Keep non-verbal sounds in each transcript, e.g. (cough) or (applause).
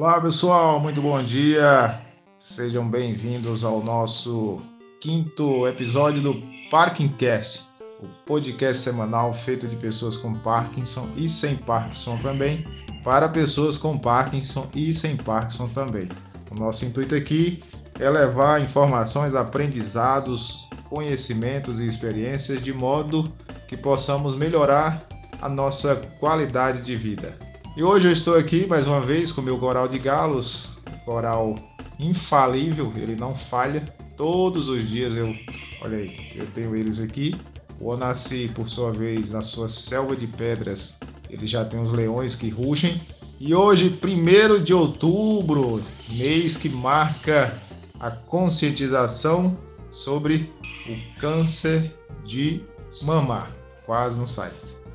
Olá pessoal, muito bom dia. Sejam bem-vindos ao nosso quinto episódio do Parkingcast, o podcast semanal feito de pessoas com Parkinson e sem Parkinson também, para pessoas com Parkinson e sem Parkinson também. O nosso intuito aqui é levar informações, aprendizados, conhecimentos e experiências de modo que possamos melhorar a nossa qualidade de vida. E hoje eu estou aqui mais uma vez com meu coral de galos, coral infalível, ele não falha. Todos os dias eu, olha aí, eu tenho eles aqui. O Onassi, por sua vez, na sua selva de pedras, ele já tem os leões que rugem. E hoje, 1 de outubro, mês que marca a conscientização sobre o câncer de mama. Quase não sai.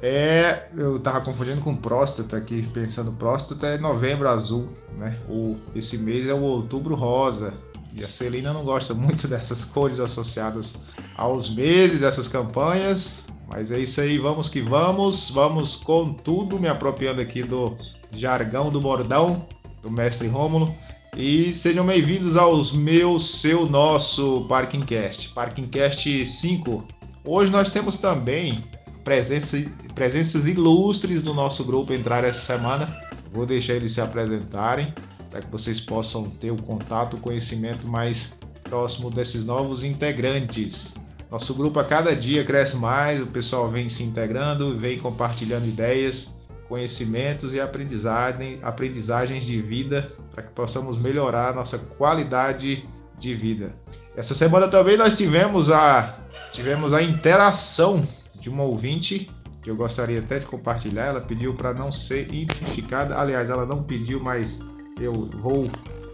É, eu tava confundindo com próstata aqui, pensando próstata é novembro azul, né? O, esse mês é o outubro rosa. E a Celina não gosta muito (laughs) dessas cores associadas aos meses, essas campanhas. Mas é isso aí, vamos que vamos. Vamos com tudo, me apropriando aqui do jargão do bordão do mestre Rômulo. E sejam bem-vindos aos meu, seu, nosso Parkingcast, Parkingcast 5. Hoje nós temos também presença, presenças ilustres do nosso grupo entrar essa semana. Vou deixar eles se apresentarem para que vocês possam ter o contato, o conhecimento mais próximo desses novos integrantes. Nosso grupo a cada dia cresce mais, o pessoal vem se integrando, vem compartilhando ideias, conhecimentos e aprendizagem, aprendizagens de vida para que possamos melhorar a nossa qualidade de vida. Essa semana também nós tivemos a, tivemos a interação de uma ouvinte que eu gostaria até de compartilhar. Ela pediu para não ser identificada. Aliás, ela não pediu, mas eu vou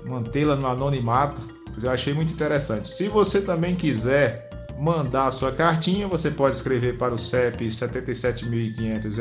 mantê-la no anonimato. Eu achei muito interessante. Se você também quiser mandar a sua cartinha, você pode escrever para o CEP 77500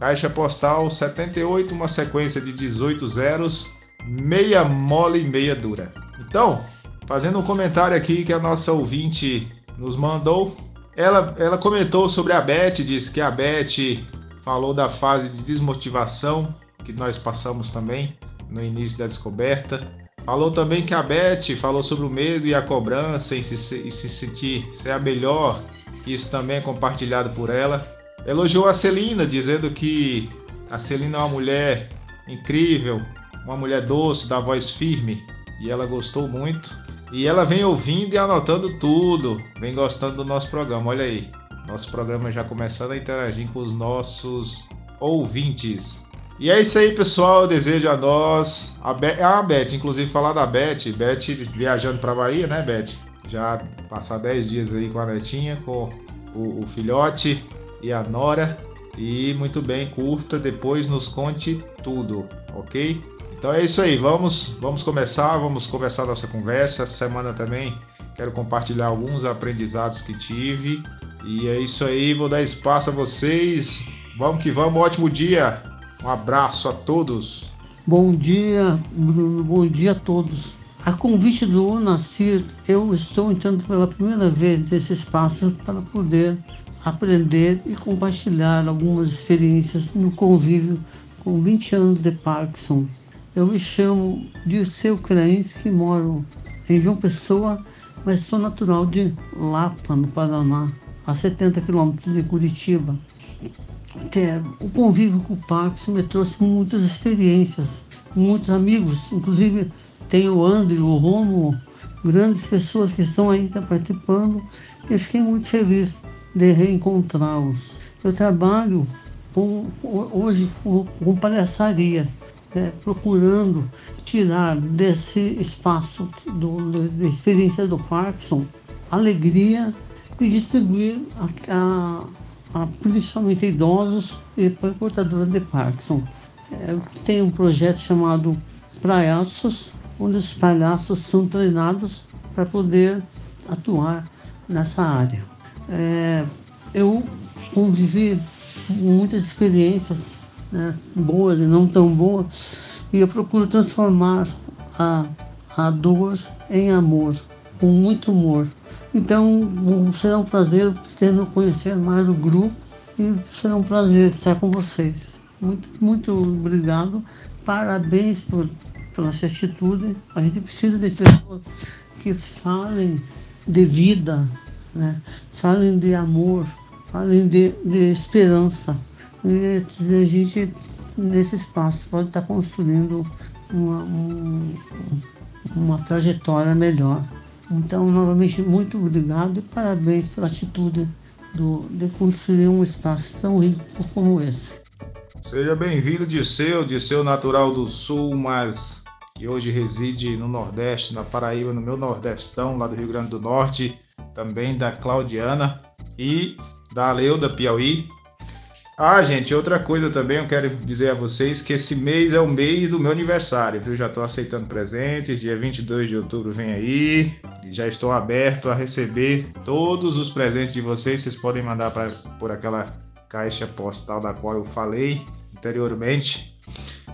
Caixa postal 78, uma sequência de 18 zeros, meia mole e meia dura. Então, fazendo um comentário aqui que a nossa ouvinte nos mandou, ela, ela comentou sobre a Beth, disse que a Beth falou da fase de desmotivação que nós passamos também no início da descoberta. Falou também que a Beth falou sobre o medo e a cobrança e se, se sentir ser a melhor, isso também é compartilhado por ela. Elogiou a Celina, dizendo que a Celina é uma mulher incrível, uma mulher doce, da voz firme, e ela gostou muito. E ela vem ouvindo e anotando tudo, vem gostando do nosso programa. Olha aí, nosso programa já começando a interagir com os nossos ouvintes. E é isso aí, pessoal. Eu desejo a nós. A, Be ah, a Beth, inclusive falar da Beth. Beth viajando para Bahia, né, Beth? Já passar 10 dias aí com a netinha, com o, o filhote e a Nora. E muito bem, curta, depois nos conte tudo, ok? Então é isso aí, vamos, vamos começar, vamos começar nossa conversa. Essa semana também quero compartilhar alguns aprendizados que tive. E é isso aí, vou dar espaço a vocês. Vamos que vamos, ótimo dia. Um abraço a todos. Bom dia, Bruno, bom dia a todos. A convite do Nasir, eu estou entrando pela primeira vez nesse espaço para poder aprender e compartilhar algumas experiências no convívio com 20 anos de Parkinson. Eu me chamo Dirceu que moro em João Pessoa, mas sou natural de Lapa, no Paraná, a 70 quilômetros de Curitiba. O convívio com o Parkinson me trouxe muitas experiências, muitos amigos, inclusive tem o André, o Romo, grandes pessoas que estão tá participando, e fiquei muito feliz de reencontrá-los. Eu trabalho com, hoje com, com palhaçaria, é, procurando tirar desse espaço do, da experiência do Parkinson alegria e distribuir a, a, a principalmente idosos e portadores de Parkinson. É, tem um projeto chamado Praiaços, onde os palhaços são treinados para poder atuar nessa área. É, eu convivi muitas experiências né, boas e não tão boas, e eu procuro transformar a, a dor em amor, com muito humor. Então, será um prazer tendo conhecer mais o grupo e será um prazer estar com vocês. Muito, muito obrigado parabéns por, pela sua atitude. A gente precisa de pessoas que falem de vida, né? falem de amor, falem de, de esperança. E a gente, nesse espaço, pode estar construindo uma, um, uma trajetória melhor. Então, novamente, muito obrigado e parabéns pela atitude do, de construir um espaço tão rico como esse. Seja bem-vindo, Disseu, Disseu natural do Sul, mas que hoje reside no Nordeste, na Paraíba, no meu Nordestão, lá do Rio Grande do Norte, também da Claudiana e da Leuda Piauí. Ah, gente, outra coisa também eu quero dizer a vocês que esse mês é o mês do meu aniversário, viu? Já estou aceitando presentes, dia 22 de outubro vem aí, já estou aberto a receber todos os presentes de vocês, vocês podem mandar pra, por aquela caixa postal da qual eu falei anteriormente.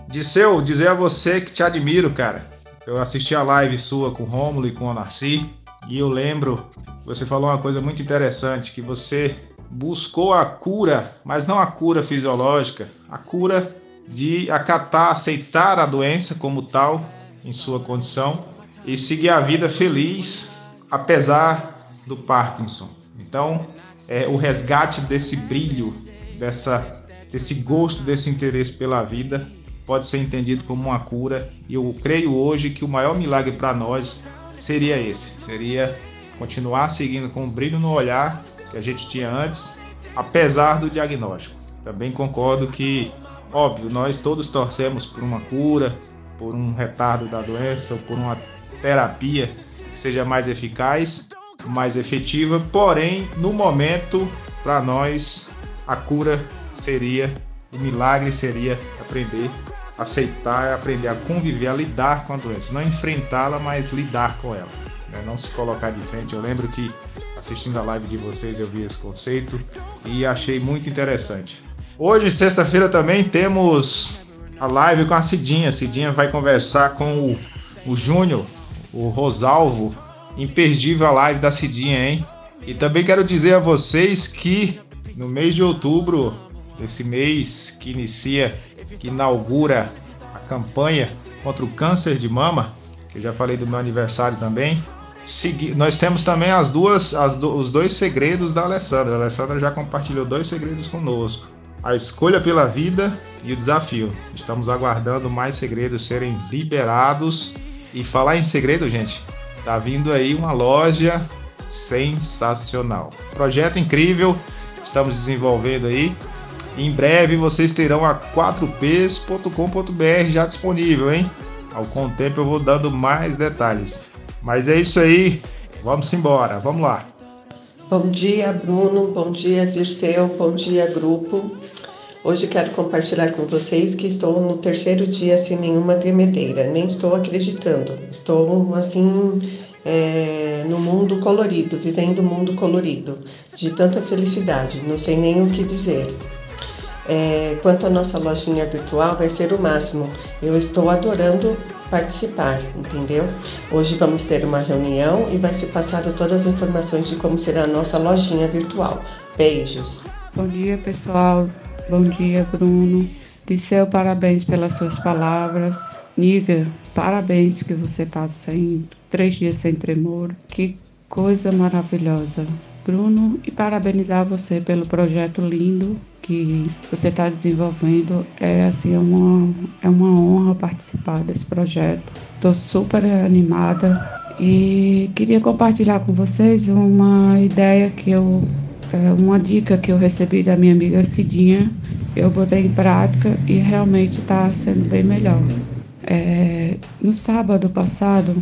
Disseu, dizer a você que te admiro, cara. Eu assisti a live sua com o Rômulo e com o Narci e eu lembro, você falou uma coisa muito interessante, que você buscou a cura, mas não a cura fisiológica, a cura de acatar, aceitar a doença como tal em sua condição e seguir a vida feliz apesar do Parkinson. Então, é o resgate desse brilho, dessa, desse gosto, desse interesse pela vida pode ser entendido como uma cura e eu creio hoje que o maior milagre para nós seria esse, seria continuar seguindo com o brilho no olhar que a gente tinha antes, apesar do diagnóstico. Também concordo que, óbvio, nós todos torcemos por uma cura, por um retardo da doença, ou por uma terapia que seja mais eficaz, mais efetiva, porém, no momento, para nós, a cura seria, o milagre seria aprender a aceitar, aprender a conviver, a lidar com a doença, não enfrentá-la, mas lidar com ela, né? não se colocar de frente. Eu lembro que assistindo a live de vocês eu vi esse conceito e achei muito interessante. Hoje, sexta-feira, também temos a live com a Cidinha. Cidinha vai conversar com o, o Júnior, o Rosalvo. Imperdível a live da Cidinha, hein? E também quero dizer a vocês que no mês de outubro, esse mês que inicia, que inaugura a campanha contra o câncer de mama, que eu já falei do meu aniversário também, Segui... Nós temos também as duas, as do... os dois segredos da Alessandra. A Alessandra já compartilhou dois segredos conosco: a escolha pela vida e o desafio. Estamos aguardando mais segredos serem liberados. E falar em segredo, gente, tá vindo aí uma loja sensacional. Projeto incrível, estamos desenvolvendo aí. Em breve vocês terão a 4ps.com.br já disponível, hein? Ao com o tempo eu vou dando mais detalhes. Mas é isso aí, vamos embora, vamos lá. Bom dia, Bruno, bom dia, Dirceu, bom dia, grupo. Hoje quero compartilhar com vocês que estou no terceiro dia sem nenhuma tremedeira, nem estou acreditando. Estou assim é, no mundo colorido, vivendo o um mundo colorido, de tanta felicidade, não sei nem o que dizer. É, quanto à nossa lojinha virtual, vai ser o máximo. Eu estou adorando participar, entendeu? Hoje vamos ter uma reunião e vai ser passado todas as informações de como será a nossa lojinha virtual. Beijos. Bom dia, pessoal. Bom dia, Bruno. Disseu, parabéns pelas suas palavras. Nívia, parabéns que você está sem três dias sem tremor. Que coisa maravilhosa. Bruno, e parabenizar você pelo projeto lindo que você está desenvolvendo. É assim, é uma, é uma honra participar desse projeto. Estou super animada e queria compartilhar com vocês uma ideia que eu, é, uma dica que eu recebi da minha amiga Cidinha. Eu botei em prática e realmente está sendo bem melhor. É, no sábado passado,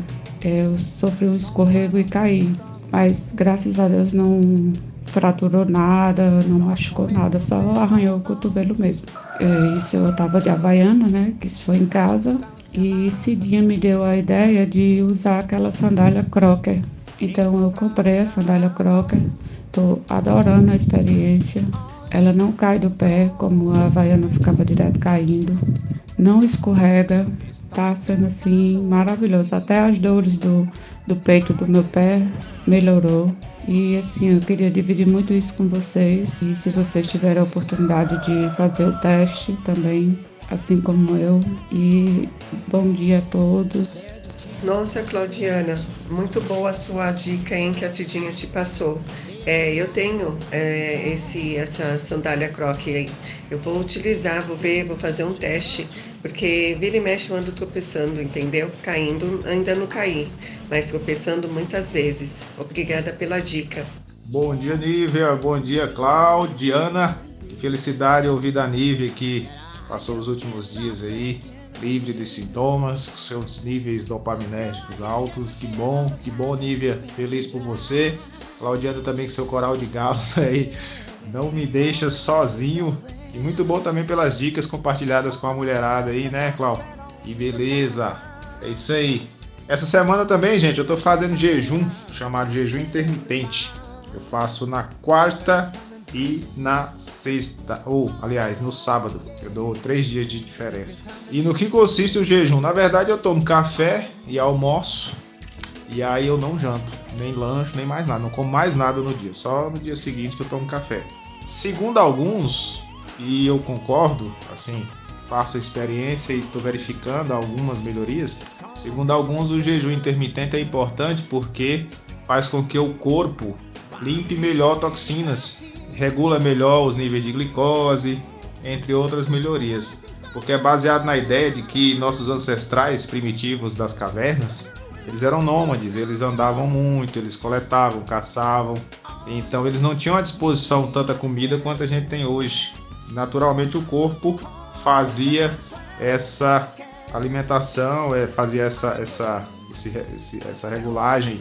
eu sofri um escorrego e caí, mas graças a Deus não fraturou nada, não machucou nada, só arranhou o cotovelo mesmo. É, isso eu tava de Havaiana, né? Que isso foi em casa. E Cidinha me deu a ideia de usar aquela sandália crocker. Então eu comprei a sandália crocker. Tô adorando a experiência. Ela não cai do pé, como a Havaiana ficava direto caindo. Não escorrega. Tá sendo assim maravilhoso. Até as dores do, do peito do meu pé melhorou. E assim, eu queria dividir muito isso com vocês. E se vocês tiverem a oportunidade de fazer o teste também, assim como eu. E bom dia a todos. Nossa, Claudiana, muito boa a sua dica, hein, que a Cidinha te passou. É, eu tenho é, esse, essa sandália croque aí. Eu vou utilizar, vou ver, vou fazer um teste, porque vira e mexe eu ando tropeçando, entendeu? Caindo, ainda não caí, mas tropeçando muitas vezes. Obrigada pela dica. Bom dia, Nívia. Bom dia, Claudiana. Que felicidade ouvir da Nívia que passou os últimos dias aí livre de sintomas, com seus níveis dopaminérgicos altos. Que bom, que bom, Nívia. Feliz por você. Claudiano também com seu coral de galos aí. Não me deixa sozinho. E muito bom também pelas dicas compartilhadas com a mulherada aí, né, Clau? Que beleza. É isso aí. Essa semana também, gente, eu tô fazendo jejum, chamado jejum intermitente. Eu faço na quarta e na sexta, ou aliás, no sábado. Eu dou três dias de diferença. E no que consiste o jejum? Na verdade, eu tomo café e almoço e aí eu não janto, nem lanche, nem mais nada. Não como mais nada no dia. Só no dia seguinte que eu tomo café. Segundo alguns, e eu concordo, assim, faço a experiência e estou verificando algumas melhorias. Segundo alguns, o jejum intermitente é importante porque faz com que o corpo limpe melhor toxinas, regula melhor os níveis de glicose, entre outras melhorias. Porque é baseado na ideia de que nossos ancestrais primitivos das cavernas eles eram nômades, eles andavam muito, eles coletavam, caçavam. Então eles não tinham à disposição tanta comida quanto a gente tem hoje. Naturalmente o corpo fazia essa alimentação, é, fazia essa, essa, esse, essa regulagem,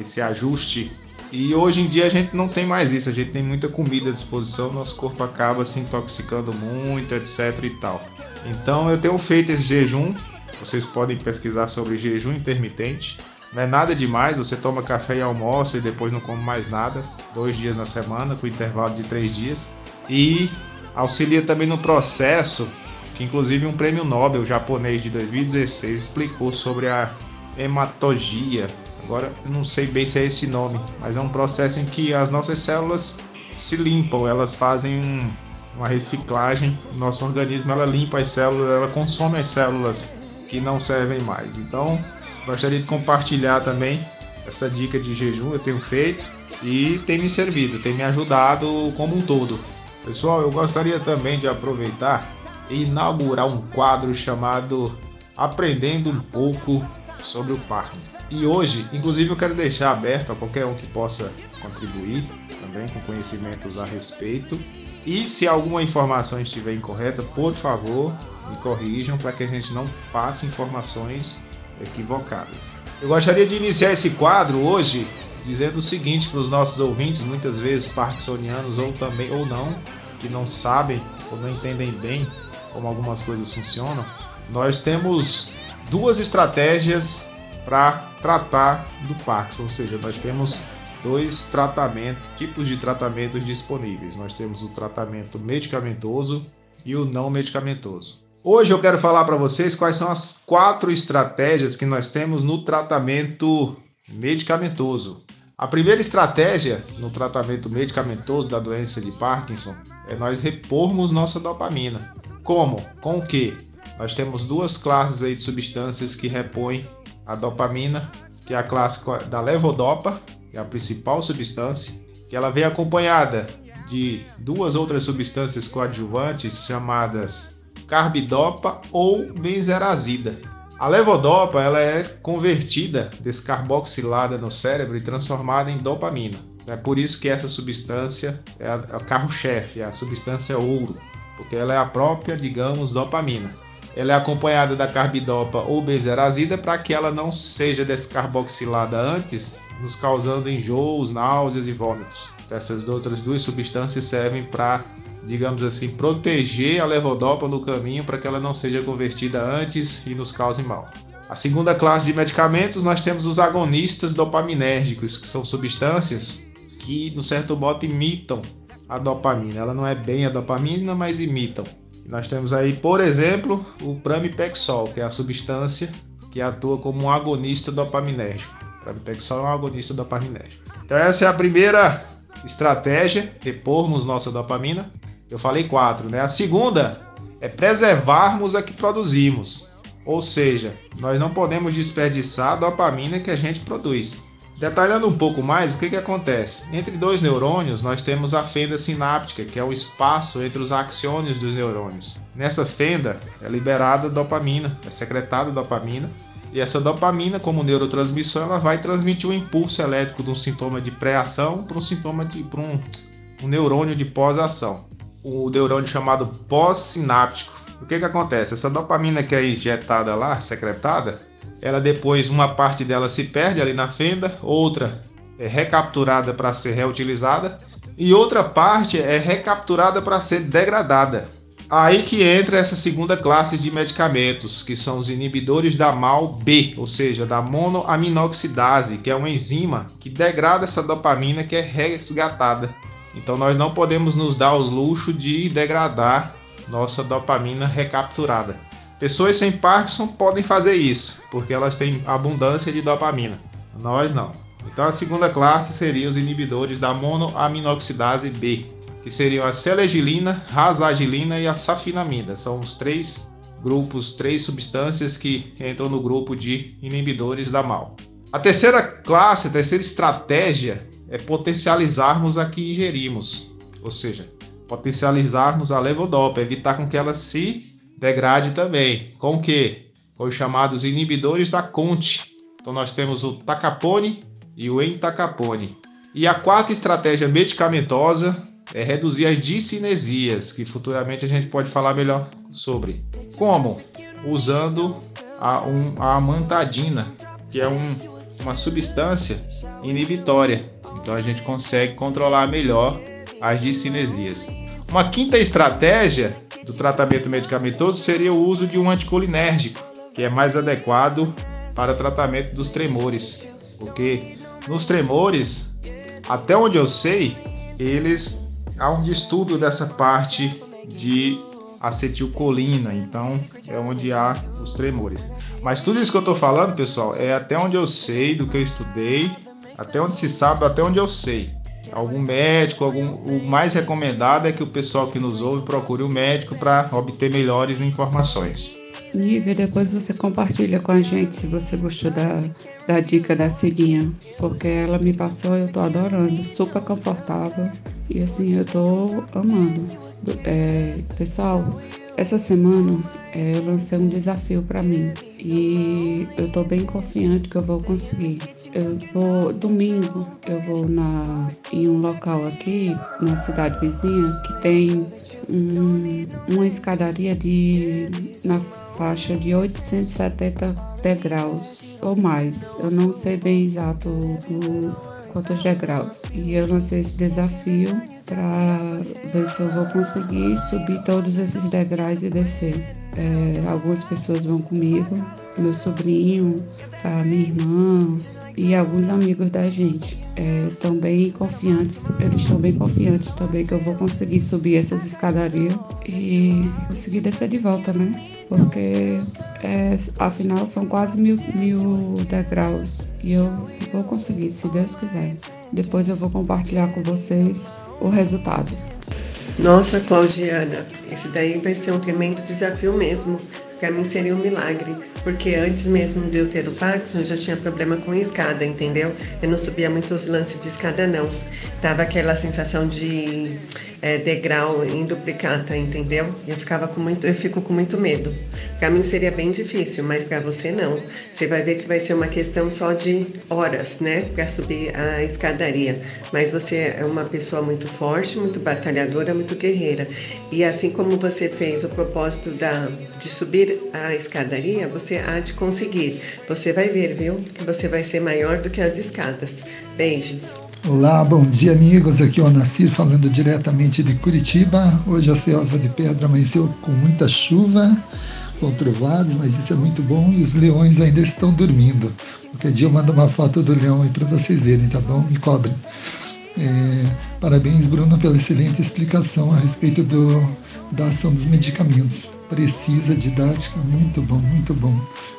esse ajuste. E hoje em dia a gente não tem mais isso, a gente tem muita comida à disposição, nosso corpo acaba se intoxicando muito, etc e tal. Então eu tenho feito esse jejum vocês podem pesquisar sobre jejum intermitente. Não é nada demais, você toma café e almoça e depois não come mais nada, dois dias na semana, com intervalo de três dias. E auxilia também no processo, que inclusive um prêmio Nobel japonês de 2016 explicou sobre a hematogia. Agora eu não sei bem se é esse nome, mas é um processo em que as nossas células se limpam, elas fazem um, uma reciclagem, nosso organismo ela limpa as células, ela consome as células que não servem mais. Então, gostaria de compartilhar também essa dica de jejum eu tenho feito e tem me servido, tem me ajudado como um todo. Pessoal, eu gostaria também de aproveitar e inaugurar um quadro chamado Aprendendo um pouco sobre o parque. E hoje, inclusive, eu quero deixar aberto a qualquer um que possa contribuir também com conhecimentos a respeito. E se alguma informação estiver incorreta, por favor, me corrijam para que a gente não passe informações equivocadas. Eu gostaria de iniciar esse quadro hoje dizendo o seguinte para os nossos ouvintes, muitas vezes parkinsonianos ou também ou não, que não sabem ou não entendem bem como algumas coisas funcionam. Nós temos duas estratégias para tratar do Parkinson, ou seja, nós temos dois tratamentos, tipos de tratamentos disponíveis. Nós temos o tratamento medicamentoso e o não medicamentoso. Hoje eu quero falar para vocês quais são as quatro estratégias que nós temos no tratamento medicamentoso. A primeira estratégia no tratamento medicamentoso da doença de Parkinson é nós repormos nossa dopamina. Como? Com o que? Nós temos duas classes aí de substâncias que repõem a dopamina, que é a classe da levodopa, que é a principal substância, que ela vem acompanhada de duas outras substâncias coadjuvantes chamadas carbidopa ou benzerazida. A levodopa ela é convertida, descarboxilada no cérebro e transformada em dopamina. É por isso que essa substância é a, a carro-chefe, é a substância ouro, porque ela é a própria, digamos, dopamina. Ela é acompanhada da carbidopa ou benzerazida para que ela não seja descarboxilada antes, nos causando enjoos, náuseas e vômitos. Essas outras duas substâncias servem para digamos assim, proteger a levodopa no caminho para que ela não seja convertida antes e nos cause mal. A segunda classe de medicamentos nós temos os agonistas dopaminérgicos, que são substâncias que, de certo modo, imitam a dopamina. Ela não é bem a dopamina, mas imitam. Nós temos aí, por exemplo, o pramipexol, que é a substância que atua como um agonista dopaminérgico. O pramipexol é um agonista dopaminérgico. Então essa é a primeira estratégia, repormos nossa dopamina. Eu falei quatro, né? A segunda é preservarmos a que produzimos. Ou seja, nós não podemos desperdiçar a dopamina que a gente produz. Detalhando um pouco mais, o que, que acontece? Entre dois neurônios, nós temos a fenda sináptica, que é o espaço entre os axônios dos neurônios. Nessa fenda é liberada dopamina, é secretada dopamina, e essa dopamina, como neurotransmissão, ela vai transmitir um impulso elétrico de um sintoma de pré-ação para um sintoma de para um, um neurônio de pós-ação. O neurônio chamado pós-sináptico. O que, que acontece? Essa dopamina que é injetada lá, secretada, ela depois uma parte dela se perde ali na fenda, outra é recapturada para ser reutilizada e outra parte é recapturada para ser degradada. Aí que entra essa segunda classe de medicamentos, que são os inibidores da MAL-B, ou seja, da monoaminoxidase, que é uma enzima que degrada essa dopamina que é resgatada. Então nós não podemos nos dar o luxo de degradar nossa dopamina recapturada. Pessoas sem Parkinson podem fazer isso, porque elas têm abundância de dopamina. Nós não. Então a segunda classe seria os inibidores da monoaminoxidase B, que seriam a selegilina, rasagilina e a safinamida. São os três grupos, três substâncias que entram no grupo de inibidores da MAL. A terceira classe, a terceira estratégia é potencializarmos a que ingerimos, ou seja, potencializarmos a levodopa, evitar com que ela se degrade também. Com o que? Com os chamados inibidores da Conte. Então nós temos o tacapone e o entacapone. E a quarta estratégia medicamentosa é reduzir as discinesias, que futuramente a gente pode falar melhor sobre. Como? Usando a, um, a amantadina, que é um, uma substância inibitória. Então a gente consegue controlar melhor as discinesias. Uma quinta estratégia do tratamento medicamentoso seria o uso de um anticolinérgico, que é mais adequado para tratamento dos tremores, porque nos tremores, até onde eu sei, eles há um distúrbio dessa parte de acetilcolina, então é onde há os tremores. Mas tudo isso que eu estou falando, pessoal, é até onde eu sei, do que eu estudei, até onde se sabe, até onde eu sei algum médico, algum, o mais recomendado é que o pessoal que nos ouve procure o um médico para obter melhores informações. Nívia, depois você compartilha com a gente se você gostou da, da dica da Cirinha, porque ela me passou e eu tô adorando, super confortável e assim eu tô amando. É, pessoal, essa semana é, eu lancei um desafio para mim e eu tô bem confiante que eu vou conseguir. Eu vou domingo, eu vou na em um local aqui na cidade vizinha que tem um, uma escadaria de na faixa de 870 degraus ou mais. Eu não sei bem exato o, quantos degraus. E eu lancei esse desafio para ver se eu vou conseguir subir todos esses degraus e descer. É, algumas pessoas vão comigo, meu sobrinho, a minha irmã e alguns amigos da gente. Estão é, bem confiantes, eles estão bem confiantes também que eu vou conseguir subir essas escadarias e conseguir descer de volta, né? Porque é, afinal são quase mil, mil degraus e eu vou conseguir, se Deus quiser. Depois eu vou compartilhar com vocês o resultado. Nossa, Claudiana, esse daí vai ser um tremendo desafio mesmo. Para mim seria um milagre, porque antes mesmo de eu ter o Parkinson, eu já tinha problema com escada, entendeu? Eu não subia muito os lances de escada, não. Tava aquela sensação de é, degrau em duplicata, entendeu? Eu ficava com muito, eu fico com muito medo. Para mim seria bem difícil, mas para você não. Você vai ver que vai ser uma questão só de horas, né, para subir a escadaria. Mas você é uma pessoa muito forte, muito batalhadora, muito guerreira. E assim como você fez o propósito da, de subir a escadaria, você há de conseguir. Você vai ver, viu, que você vai ser maior do que as escadas. Beijos. Olá, bom dia amigos. Aqui é o Nasir falando diretamente de Curitiba. Hoje a selva de pedra amanheceu com muita chuva, com trovadas, mas isso é muito bom e os leões ainda estão dormindo. Qualquer dia eu mando uma foto do leão aí para vocês verem, tá bom? Me cobrem. É, parabéns, Bruno, pela excelente explicação a respeito do, da ação dos medicamentos. Precisa, didática, muito bom, muito bom.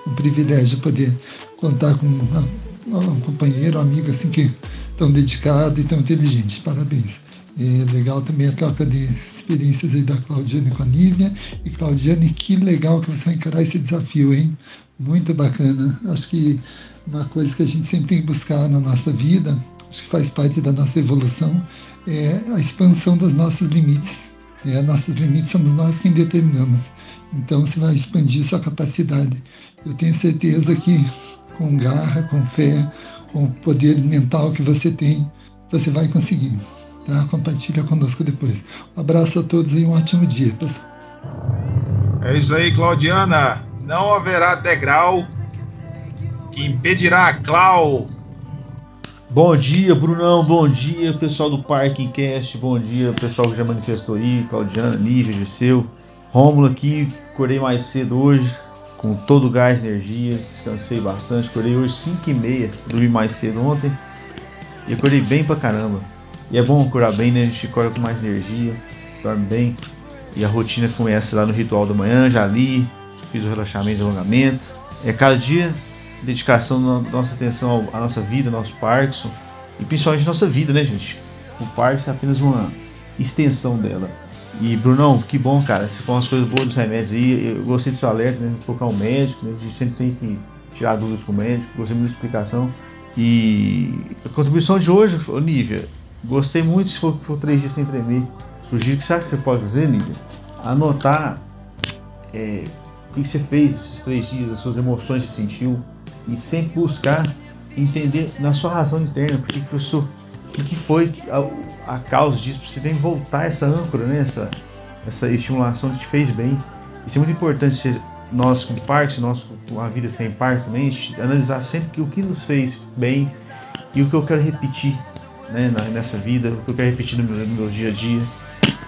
Um privilégio poder contar com uma, um companheiro, um amigo assim que tão dedicado e tão inteligente. Parabéns. E legal também a troca de experiências aí da Claudiane com a Nívia. E Claudiane, que legal que você vai encarar esse desafio, hein? Muito bacana. Acho que uma coisa que a gente sempre tem que buscar na nossa vida, acho que faz parte da nossa evolução, é a expansão dos nossos limites. É, nossos limites somos nós quem determinamos. Então você vai expandir sua capacidade. Eu tenho certeza que com garra, com fé, com o poder mental que você tem, você vai conseguir. Tá? Compartilha conosco depois. Um abraço a todos e um ótimo dia, pessoal. É isso aí, Claudiana. Não haverá degrau que impedirá a Clau. Bom dia, Brunão. Bom dia, pessoal do Parking Cast. Bom dia, pessoal que já manifestou aí. Claudiana, Nívia, Giseu. Rômulo aqui. Acordei mais cedo hoje, com todo o gás e energia. Descansei bastante. Acordei hoje 5 e meia. Dormi mais cedo ontem. E acordei bem pra caramba. E é bom acordar bem, né? A gente acorda com mais energia, dorme bem. E a rotina começa lá no ritual da manhã, já li, fiz o relaxamento e alongamento. É cada dia dedicação nossa atenção à nossa vida, ao nosso Parkinson. E principalmente à nossa vida, né, gente? O Parkinson é apenas uma extensão dela. E Brunão, que bom, cara. Se for umas coisas boas dos remédios aí, eu gostei do seu alerta, né? Colocar um médico, né? A gente sempre tem que tirar dúvidas com o médico, gostei muito da explicação. E a contribuição de hoje, Nívia, gostei muito se for, for três dias sem tremer. Sugiro que sabe o que você pode fazer, Nívia? Anotar é, o que você fez esses três dias, as suas emoções que sentiu, e sempre buscar entender na sua razão interna porque que você, o que, que foi a, a causa disso, você tem que voltar essa âncora, né? essa, essa estimulação que te fez bem. Isso é muito importante nós com parte, nós com a vida sem parte também, analisar sempre que o que nos fez bem e o que eu quero repetir né, nessa vida, o que eu quero repetir no meu, no meu dia a dia.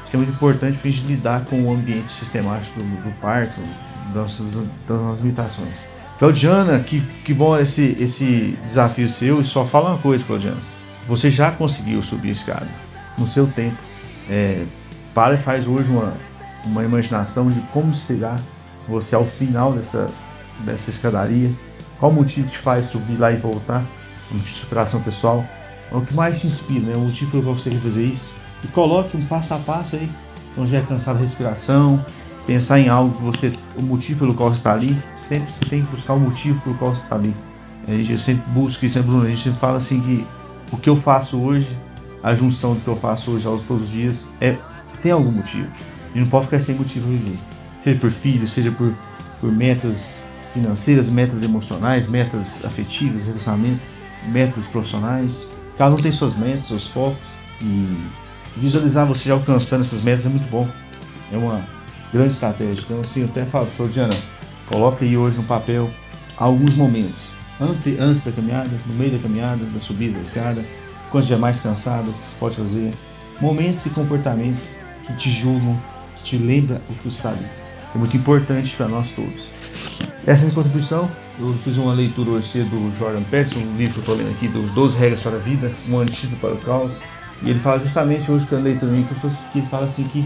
Isso é muito importante para a gente lidar com o ambiente sistemático do, do parto, das, das nossas limitações. Claudiana, que, que bom esse, esse desafio seu. E só fala uma coisa, Claudiana. Você já conseguiu subir a escada no seu tempo. É, para e faz hoje uma, uma imaginação de como será você ao final dessa, dessa escadaria. Qual motivo te faz subir lá e voltar? Um de superação pessoal. É o que mais te inspira, né? O motivo qual você fazer isso. E coloque um passo a passo aí. Então já é cansado a respiração, pensar em algo que você, o motivo pelo qual você está ali, sempre você tem que buscar o motivo pelo qual você está ali. A gente sempre busca isso, né, Bruno? A gente sempre fala assim que o que eu faço hoje, a junção do que eu faço hoje aos todos os dias, é tem algum motivo. Gente não pode ficar sem motivo viver. Seja por filhos, seja por, por metas financeiras, metas emocionais, metas afetivas, relacionamento, metas profissionais. Cada um tem suas metas, seus focos. E visualizar você já alcançando essas metas é muito bom. É uma grande estratégia. Então, assim, eu até falo, Diana, coloca aí hoje no papel alguns momentos, antes, antes da caminhada, no meio da caminhada, da subida da escada, quando estiver mais cansado, você pode fazer. Momentos e comportamentos que te julgam, que te lembram o que você está ali. Isso é muito importante para nós todos. Essa é a minha contribuição. Eu fiz uma leitura hoje do Jordan Peterson, um livro que eu estou lendo aqui, dos 12 regras para a vida, um antídoto para o caos. E ele fala justamente hoje que a leitura que ele fala assim que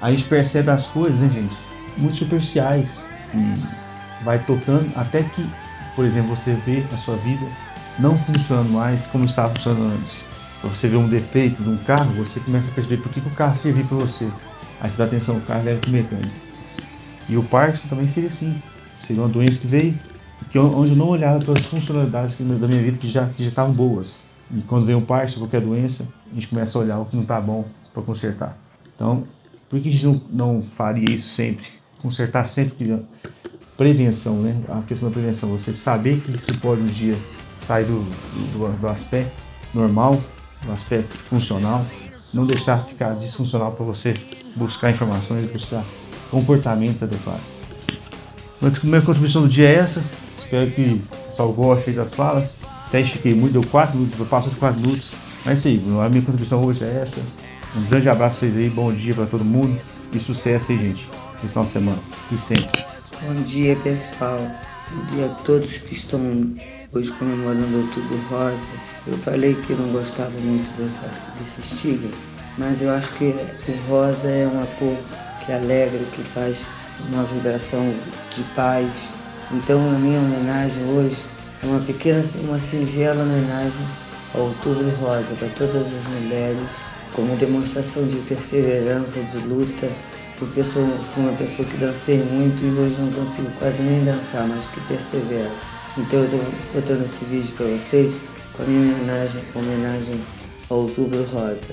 a gente percebe as coisas, né, gente, muito superficiais e vai tocando até que, por exemplo, você vê a sua vida não funcionando mais como estava funcionando antes. Você vê um defeito de um carro, você começa a perceber por que, que o carro serviu para você. Aí você dá atenção ao carro e leva para o mecânico. E o Parkinson também seria assim. Seria uma doença que veio, que onde eu não olhava para as funcionalidades da minha vida que já já estavam boas. E quando vem um Parkinson, qualquer doença, a gente começa a olhar o que não está bom para consertar. Então, por que a gente não, não faria isso sempre? Consertar sempre prevenção, né? A questão da prevenção, você saber que isso pode um dia sair do, do, do aspecto normal, do aspecto funcional, não deixar ficar disfuncional para você buscar informações e buscar comportamentos adequados. Minha contribuição do dia é essa. Espero que o pessoal goste das falas. Até estiquei muito, deu 4 minutos, passou de 4 minutos. Mas é isso aí, a minha contribuição hoje é essa. Um grande abraço pra vocês aí, bom dia para todo mundo e sucesso aí, gente, no final de semana e sempre. Bom dia, pessoal. Bom dia a todos que estão hoje comemorando o Outubro Rosa. Eu falei que não gostava muito dessa, desse estilo, mas eu acho que o rosa é uma cor que alegra, que faz uma vibração de paz. Então a minha homenagem hoje é uma pequena, uma singela homenagem ao Outubro Rosa para todas as mulheres como demonstração de perseverança, de luta, porque eu sou, uma pessoa que dancei muito e hoje não consigo quase nem dançar, mas que persevera. Então eu estou botando esse vídeo para vocês com a minha homenagem, homenagem ao Outubro Rosa.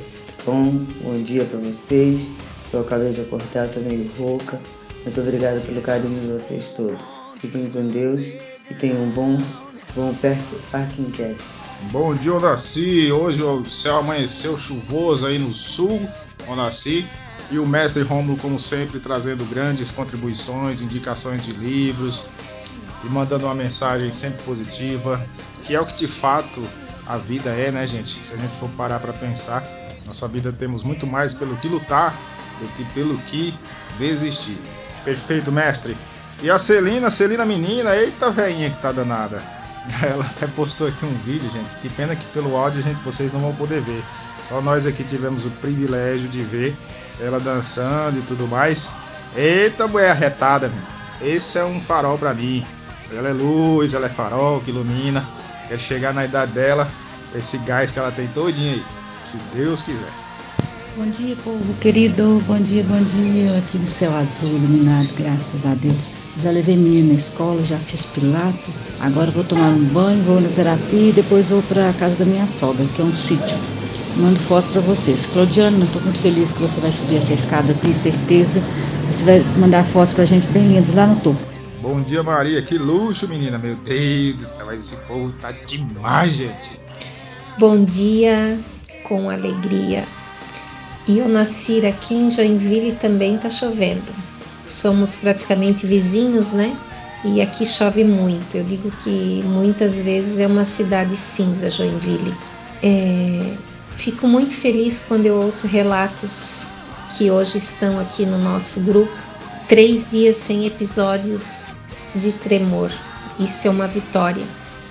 Bom, bom dia para vocês. Eu acabei de acordar, estou meio rouca. Muito obrigada pelo carinho de vocês todos. Fiquem com Deus e tenham um bom, bom Parking Cast. Bom dia, Odaci. Hoje o céu amanheceu chuvoso aí no sul, Odaci. E o mestre Rômulo, como sempre, trazendo grandes contribuições, indicações de livros e mandando uma mensagem sempre positiva, que é o que de fato a vida é, né, gente? Se a gente for parar para pensar, nossa vida temos muito mais pelo que lutar do que pelo que desistir. Perfeito, mestre. E a Celina, Celina menina, eita velhinha que tá danada. (laughs) Ela até postou aqui um vídeo, gente. Que pena que pelo áudio gente, vocês não vão poder ver. Só nós aqui tivemos o privilégio de ver ela dançando e tudo mais. Eita, mulher arretada, meu. Esse é um farol para mim. Ela é luz, ela é farol que ilumina. Quer chegar na idade dela, esse gás que ela tem todinho aí. Se Deus quiser. Bom dia, povo querido. Bom dia, bom dia. Aqui no céu azul iluminado, graças a Deus. Já levei menina na escola, já fiz pilates. Agora vou tomar um banho, vou na terapia e depois vou para a casa da minha sogra, que é um sítio. Mando foto para vocês. Claudiana, estou muito feliz que você vai subir essa escada, tenho certeza. Você vai mandar fotos para a gente bem lindas lá no topo. Bom dia, Maria. Que luxo, menina. Meu Deus do céu, esse povo tá demais, gente. Bom dia, com alegria. E eu nasci aqui em Joinville também tá chovendo. Somos praticamente vizinhos, né? E aqui chove muito. Eu digo que muitas vezes é uma cidade cinza, Joinville. É... Fico muito feliz quando eu ouço relatos que hoje estão aqui no nosso grupo três dias sem episódios de tremor. Isso é uma vitória.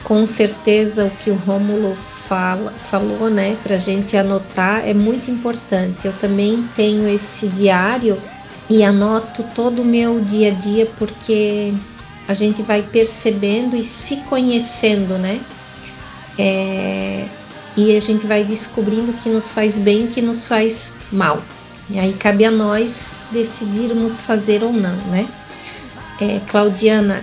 Com certeza o que o Rômulo fala, falou, né, para gente anotar é muito importante. Eu também tenho esse diário e anoto todo o meu dia a dia porque a gente vai percebendo e se conhecendo, né? É, e a gente vai descobrindo o que nos faz bem e o que nos faz mal. E aí cabe a nós decidirmos fazer ou não, né? É, Claudiana,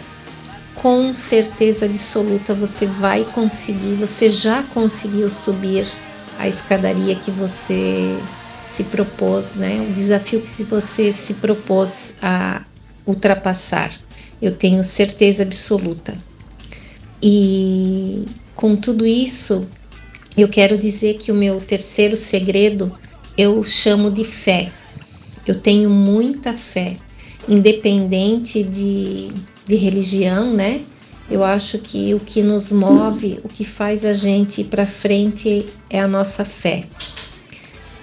com certeza absoluta você vai conseguir, você já conseguiu subir a escadaria que você se propôs, né? O desafio que você se propôs a ultrapassar. Eu tenho certeza absoluta. E com tudo isso, eu quero dizer que o meu terceiro segredo eu chamo de fé. Eu tenho muita fé, independente de, de religião, né? Eu acho que o que nos move, o que faz a gente ir para frente é a nossa fé.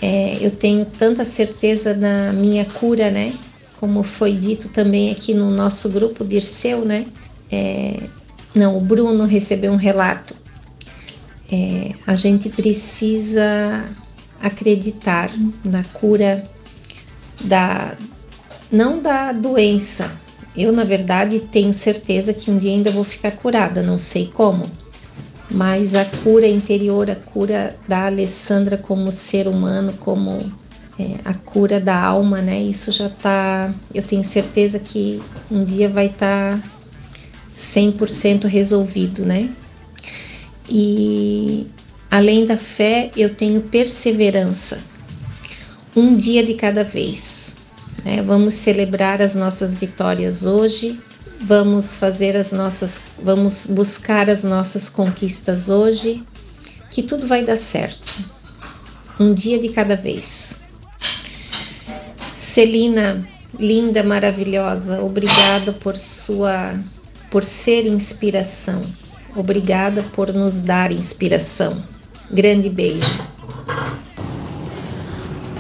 É, eu tenho tanta certeza na minha cura, né? Como foi dito também aqui no nosso grupo Dirceu, né? É, não, o Bruno recebeu um relato. É, a gente precisa acreditar na cura da não da doença. Eu, na verdade, tenho certeza que um dia ainda vou ficar curada, não sei como. Mas a cura interior, a cura da Alessandra como ser humano, como é, a cura da alma, né? Isso já tá. Eu tenho certeza que um dia vai estar tá 100% resolvido, né? E Além da fé, eu tenho perseverança. Um dia de cada vez. Né? Vamos celebrar as nossas vitórias hoje. Vamos fazer as nossas, vamos buscar as nossas conquistas hoje, que tudo vai dar certo. Um dia de cada vez. Celina, linda, maravilhosa, obrigado por sua por ser inspiração. Obrigada por nos dar inspiração. Grande beijo.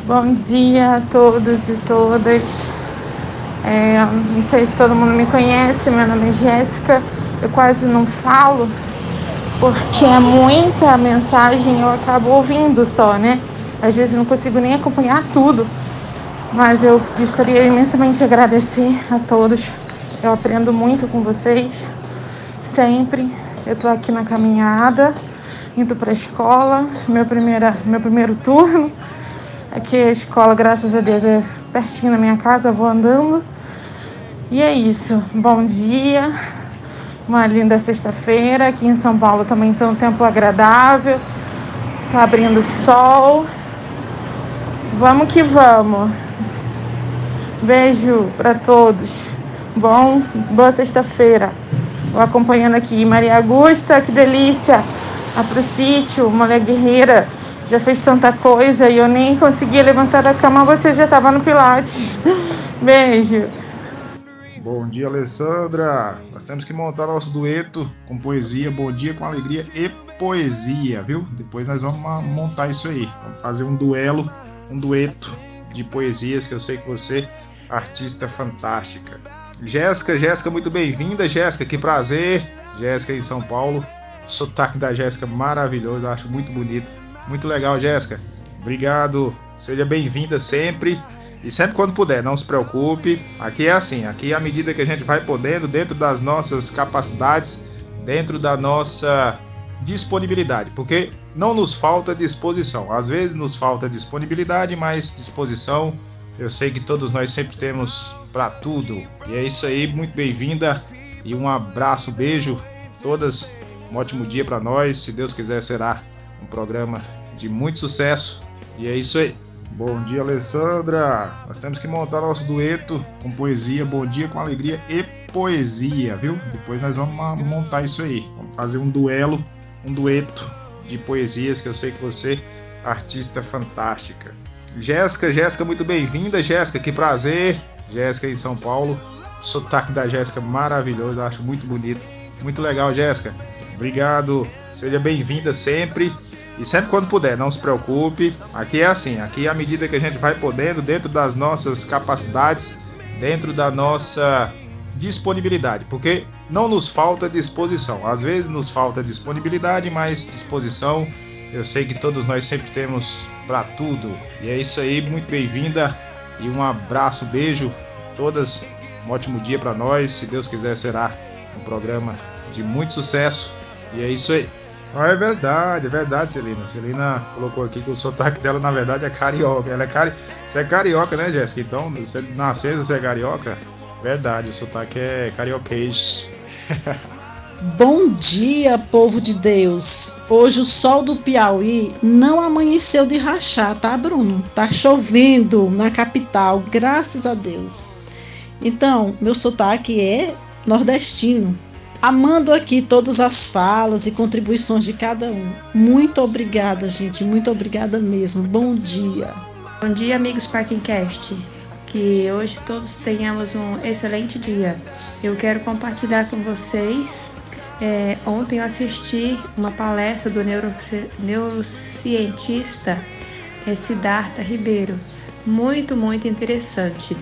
Bom dia a todos e todas. É, não sei se todo mundo me conhece, meu nome é Jéssica. Eu quase não falo porque é muita mensagem eu acabo ouvindo só, né? Às vezes não consigo nem acompanhar tudo, mas eu gostaria imensamente de agradecer a todos. Eu aprendo muito com vocês, sempre. Eu tô aqui na caminhada indo para a escola, meu, primeira, meu primeiro turno. Aqui a escola, graças a Deus, é pertinho da minha casa, vou andando. E é isso. Bom dia. Uma linda sexta-feira. Aqui em São Paulo também tem um tempo agradável. Tá abrindo sol. Vamos que vamos. Beijo para todos. Bom, boa sexta-feira. Vou acompanhando aqui Maria Augusta, que delícia. A pro sítio, mulher guerreira. Já fez tanta coisa e eu nem conseguia levantar da cama, você já estava no Pilates. (laughs) Beijo. Bom dia, Alessandra. Nós temos que montar nosso dueto com poesia. Bom dia com alegria e poesia, viu? Depois nós vamos montar isso aí. Vamos fazer um duelo, um dueto de poesias que eu sei que você, artista fantástica. Jéssica, Jéssica, muito bem-vinda, Jéssica, que prazer. Jéssica em São Paulo. Sotaque da Jéssica maravilhoso, acho muito bonito. Muito legal, Jéssica. Obrigado. Seja bem-vinda sempre. E sempre quando puder, não se preocupe. Aqui é assim, aqui à medida que a gente vai podendo, dentro das nossas capacidades, dentro da nossa disponibilidade, porque não nos falta disposição. Às vezes nos falta disponibilidade, mas disposição, eu sei que todos nós sempre temos para tudo. E é isso aí, muito bem-vinda e um abraço, beijo, todas. Um ótimo dia para nós. Se Deus quiser, será um programa de muito sucesso. E é isso aí. Bom dia, Alessandra. Nós temos que montar nosso dueto com poesia. Bom dia com alegria e poesia, viu? Depois nós vamos montar isso aí. Vamos fazer um duelo, um dueto de poesias que eu sei que você, artista fantástica. Jéssica, Jéssica, muito bem-vinda, Jéssica. Que prazer. Jéssica em São Paulo. Sotaque da Jéssica maravilhoso, acho muito bonito. Muito legal, Jéssica. Obrigado. Seja bem-vinda sempre. E sempre quando puder, não se preocupe. Aqui é assim, aqui à medida que a gente vai podendo, dentro das nossas capacidades, dentro da nossa disponibilidade, porque não nos falta disposição. Às vezes nos falta disponibilidade, mas disposição, eu sei que todos nós sempre temos para tudo. E é isso aí, muito bem-vinda e um abraço, beijo, todas. Um ótimo dia para nós. Se Deus quiser, será um programa de muito sucesso. E é isso aí. Ah, é verdade, é verdade, Celina. Celina colocou aqui que o sotaque dela, na verdade, é carioca. Ela é cari... Você é carioca, né, Jéssica? Então, você nasceu, você é carioca? Verdade, o sotaque é carioquês. (laughs) Bom dia, povo de Deus. Hoje o sol do Piauí não amanheceu de rachar, tá, Bruno? Tá chovendo na capital, graças a Deus. Então, meu sotaque é nordestino. Amando aqui todas as falas e contribuições de cada um. Muito obrigada, gente. Muito obrigada mesmo. Bom dia. Bom dia, amigos Parkingcast. Que hoje todos tenhamos um excelente dia. Eu quero compartilhar com vocês. É, ontem eu assisti uma palestra do neuroci neurocientista é, Siddhartha Ribeiro. Muito, muito interessante.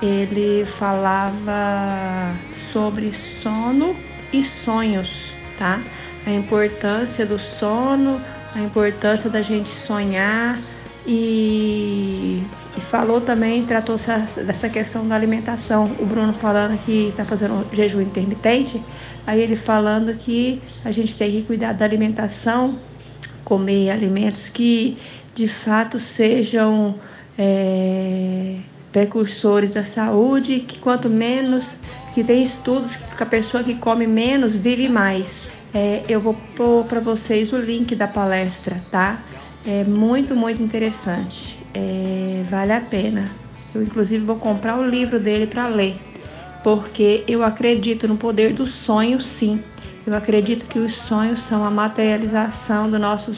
Ele falava sobre sono e sonhos, tá? A importância do sono, a importância da gente sonhar e, e falou também, tratou dessa questão da alimentação. O Bruno falando que está fazendo um jejum intermitente, aí ele falando que a gente tem que cuidar da alimentação, comer alimentos que de fato sejam é, precursores da saúde, que quanto menos que tem estudos que a pessoa que come menos vive mais. É, eu vou pôr para vocês o link da palestra, tá? É muito, muito interessante. É, vale a pena. Eu, inclusive, vou comprar o livro dele para ler, porque eu acredito no poder do sonho, sim. Eu acredito que os sonhos são a materialização do nosso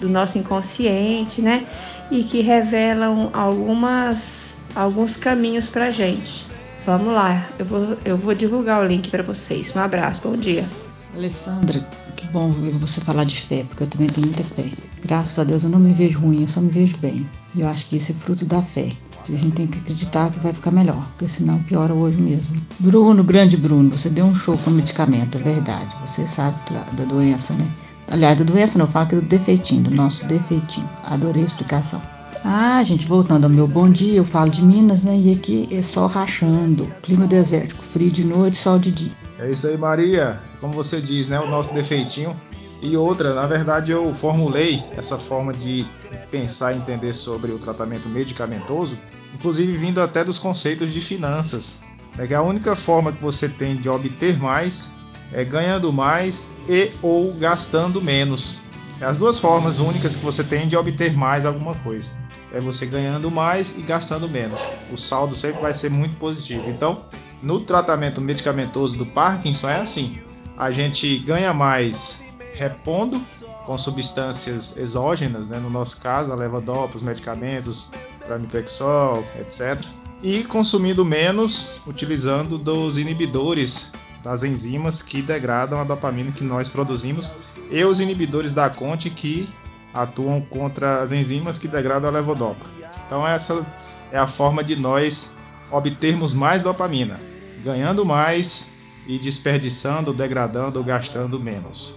do nosso inconsciente, né? E que revelam algumas, alguns caminhos para gente. Vamos lá, eu vou, eu vou divulgar o link para vocês. Um abraço, bom dia. Alessandra, que bom ouvir você falar de fé, porque eu também tenho muita fé. Graças a Deus eu não me vejo ruim, eu só me vejo bem. E eu acho que isso é fruto da fé. A gente tem que acreditar que vai ficar melhor, porque senão piora hoje mesmo. Bruno, grande Bruno, você deu um show com medicamento, é verdade. Você sabe da, da doença, né? Aliás, da doença não, eu falo que do defeitinho, do nosso defeitinho. Adorei a explicação. Ah, gente, voltando ao meu bom dia, eu falo de Minas, né? E aqui é sol rachando, clima desértico, frio de noite, sol de dia. É isso aí, Maria. Como você diz, né? O nosso defeitinho E outra, na verdade, eu formulei essa forma de pensar e entender sobre o tratamento medicamentoso, inclusive vindo até dos conceitos de finanças. É que a única forma que você tem de obter mais é ganhando mais e ou gastando menos. É as duas formas únicas que você tem de obter mais alguma coisa. É você ganhando mais e gastando menos. O saldo sempre vai ser muito positivo. Então, no tratamento medicamentoso do Parkinson é assim: a gente ganha mais repondo com substâncias exógenas, né? no nosso caso, a levodopa, os medicamentos, pramipexol, etc. E consumindo menos utilizando dos inibidores das enzimas que degradam a dopamina que nós produzimos e os inibidores da Conte que atuam contra as enzimas que degradam a levodopa. Então essa é a forma de nós obtermos mais dopamina, ganhando mais e desperdiçando, degradando, gastando menos.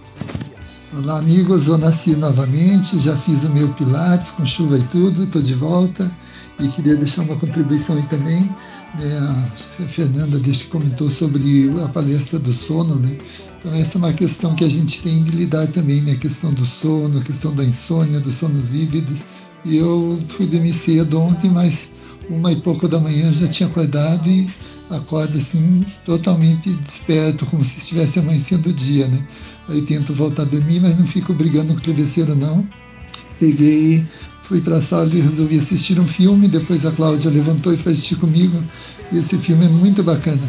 Olá amigos, eu nasci novamente, já fiz o meu Pilates com chuva e tudo, estou de volta e queria deixar uma contribuição aí também. Né? A Fernanda desde que comentou sobre a palestra do sono, né? Então essa é uma questão que a gente tem de lidar também, né? A questão do sono, a questão da insônia, dos sonos vívidos. E eu fui dormir cedo ontem, mas uma e pouco da manhã já tinha acordado e acordo assim totalmente desperto, como se estivesse amanhecendo o dia, né? Aí tento voltar a dormir, mas não fico brigando com o travesseiro não. Peguei, fui para a sala e resolvi assistir um filme, depois a Cláudia levantou e foi assistir comigo. E esse filme é muito bacana.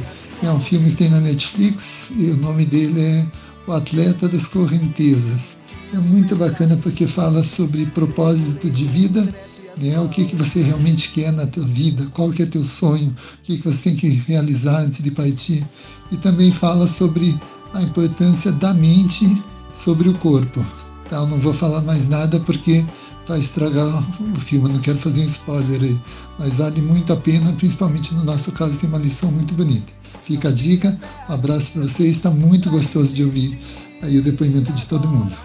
É um filme que tem na Netflix e o nome dele é O Atleta das Correntezas. É muito bacana porque fala sobre propósito de vida né? O que, que você realmente quer na tua vida, qual que é teu sonho, o que, que você tem que realizar antes de partir. E também fala sobre a importância da mente sobre o corpo. Tá? Eu não vou falar mais nada porque vai estragar o filme, eu não quero fazer um spoiler aí, mas vale muito a pena, principalmente no nosso caso tem uma lição muito bonita. Fica a dica, um abraço para vocês, está muito gostoso de ouvir aí o depoimento de todo mundo.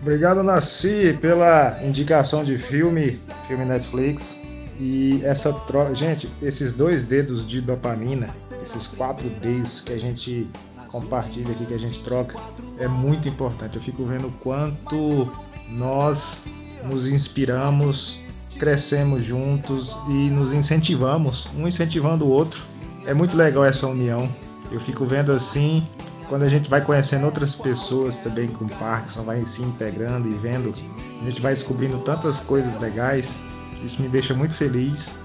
Obrigado, Nasci, pela indicação de filme, filme Netflix. E essa troca. Gente, esses dois dedos de dopamina, esses quatro Ds que a gente compartilha aqui, que a gente troca, é muito importante. Eu fico vendo quanto nós nos inspiramos, crescemos juntos e nos incentivamos, um incentivando o outro. É muito legal essa união. Eu fico vendo assim quando a gente vai conhecendo outras pessoas também com Parkinson, vai se integrando e vendo, a gente vai descobrindo tantas coisas legais. Isso me deixa muito feliz.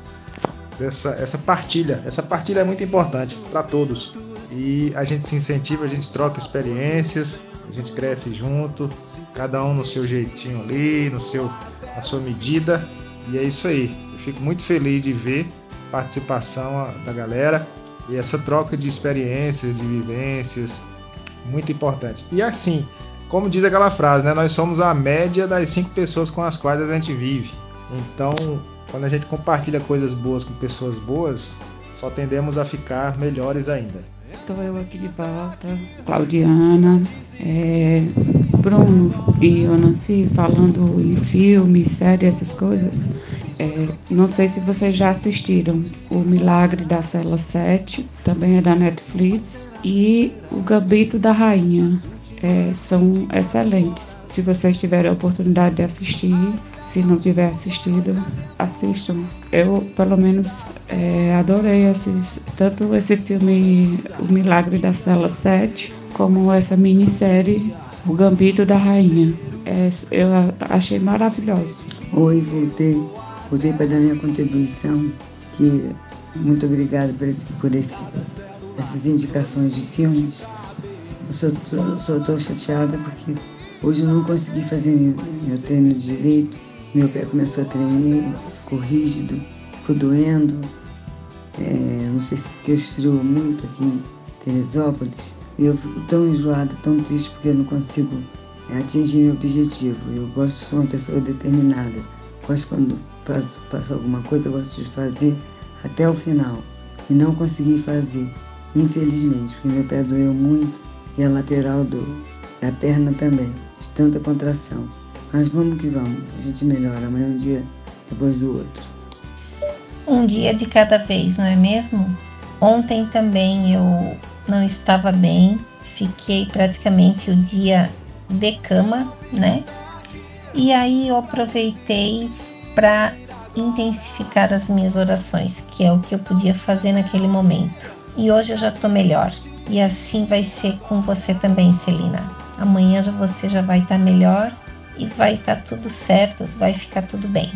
Dessa, essa partilha, essa partilha é muito importante para todos. E a gente se incentiva, a gente troca experiências, a gente cresce junto, cada um no seu jeitinho ali, no seu, na sua medida. E é isso aí. Eu fico muito feliz de ver participação da galera e essa troca de experiências, de vivências, muito importante. E assim, como diz aquela frase, né? Nós somos a média das cinco pessoas com as quais a gente vive. Então, quando a gente compartilha coisas boas com pessoas boas, só tendemos a ficar melhores ainda. Estou eu aqui de volta, Claudiana, é, Bruno e eu Nancy falando em filme, série, essas coisas. É, não sei se vocês já assistiram O Milagre da Cela 7, também é da Netflix, e O Gambito da Rainha. É, são excelentes. Se vocês tiverem a oportunidade de assistir, se não tiver assistido, assistam. Eu, pelo menos, é, adorei esses, tanto esse filme O Milagre da Cela 7, como essa minissérie O Gambito da Rainha. É, eu achei maravilhoso. Oi, voltei. Voltei para dar minha contribuição, que muito obrigada por, esse, por esse, essas indicações de filmes. Eu só estou chateada porque hoje eu não consegui fazer meu, meu treino direito. Meu pé começou a tremer, ficou rígido, ficou doendo. É, não sei se porque eu esfriou muito aqui em Teresópolis. E eu fico tão enjoada, tão triste porque eu não consigo atingir meu objetivo. Eu gosto de ser uma pessoa determinada. Gosto quando faço, faço alguma coisa, eu gosto de fazer até o final. E não consegui fazer, infelizmente, porque meu pé doeu muito e a lateral do, da perna também, de tanta contração. Mas vamos que vamos, a gente melhora, amanhã é um dia depois do outro. Um dia de cada vez, não é mesmo? Ontem também eu não estava bem, fiquei praticamente o dia de cama, né? E aí eu aproveitei para intensificar as minhas orações, que é o que eu podia fazer naquele momento. E hoje eu já estou melhor. E assim vai ser com você também, Celina. Amanhã você já vai estar tá melhor e vai estar tá tudo certo, vai ficar tudo bem.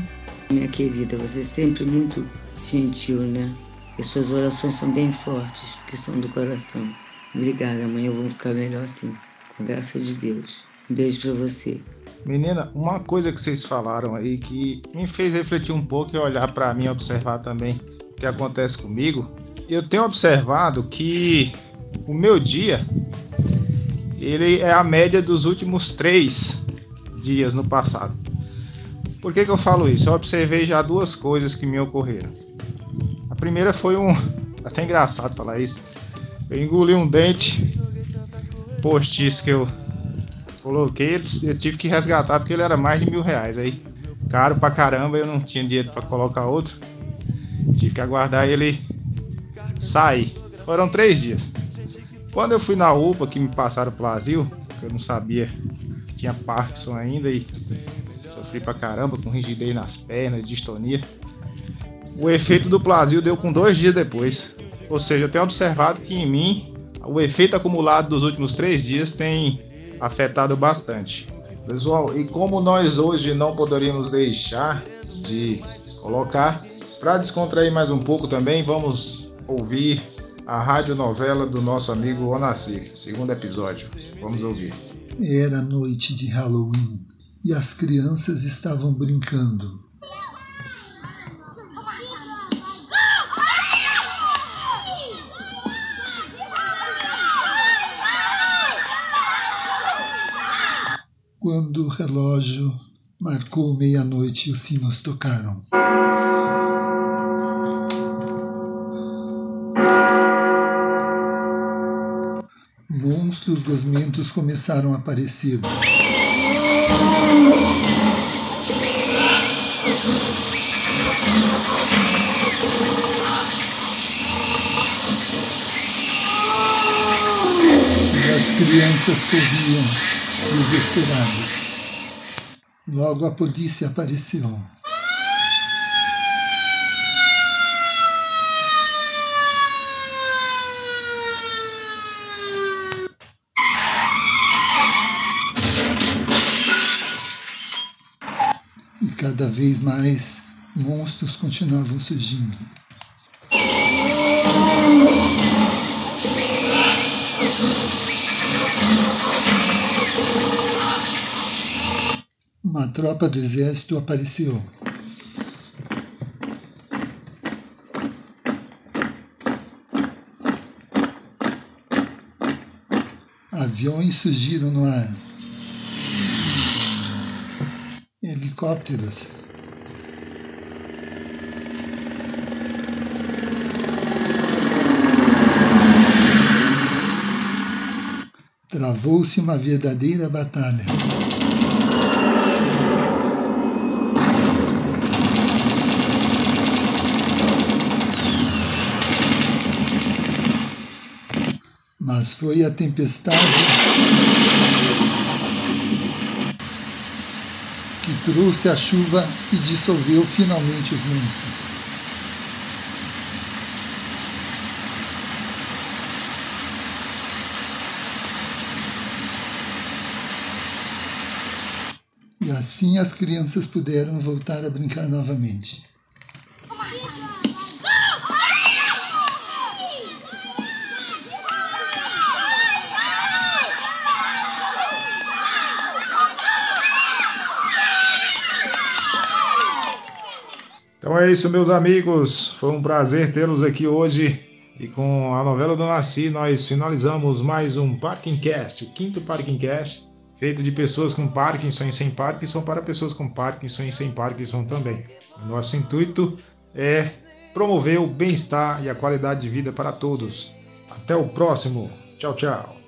Minha querida, você é sempre muito gentil, né? E suas orações são bem fortes, porque são do coração. Obrigada, amanhã eu vou ficar melhor assim, com graça de Deus. Um beijo para você. Menina, uma coisa que vocês falaram aí que me fez refletir um pouco e olhar para mim, observar também o que acontece comigo. Eu tenho observado que o meu dia ele é a média dos últimos três dias no passado. Por que, que eu falo isso? Eu observei já duas coisas que me ocorreram. A primeira foi um. (laughs) Até engraçado falar isso. Eu engoli um dente postiço que eu coloquei, eu tive que resgatar porque ele era mais de mil reais. Aí, caro pra caramba, eu não tinha dinheiro para colocar outro. Tive que aguardar ele sair. Foram três dias. Quando eu fui na UPA que me passaram pro Brasil, que eu não sabia que tinha Parkinson ainda e sofri pra caramba com rigidez nas pernas, distonia. O efeito do plasio deu com dois dias depois. Ou seja, eu tenho observado que em mim o efeito acumulado dos últimos três dias tem afetado bastante. Pessoal, e como nós hoje não poderíamos deixar de colocar, para descontrair mais um pouco também, vamos ouvir a radionovela do nosso amigo Onassi, segundo episódio. Vamos ouvir. Era noite de Halloween e as crianças estavam brincando. Quando o relógio marcou meia-noite e os sinos tocaram. Monstros gosmentos começaram a aparecer. As crianças corriam desesperadas. Logo a polícia apareceu. cada vez mais monstros continuavam surgindo. Tropa do exército apareceu. Aviões surgiram no ar. helicópteros. Travou-se uma verdadeira batalha. Foi a tempestade trouxe a chuva e dissolveu finalmente os monstros. E assim as crianças puderam voltar a brincar novamente. É isso, meus amigos. Foi um prazer tê-los aqui hoje. E com a novela do Nasci, nós finalizamos mais um Parking Cast, o quinto Parking Cast, feito de pessoas com Parkinson e sem Parkinson para pessoas com Parkinson e sem Parkinson também. O nosso intuito é promover o bem-estar e a qualidade de vida para todos. Até o próximo. Tchau, tchau.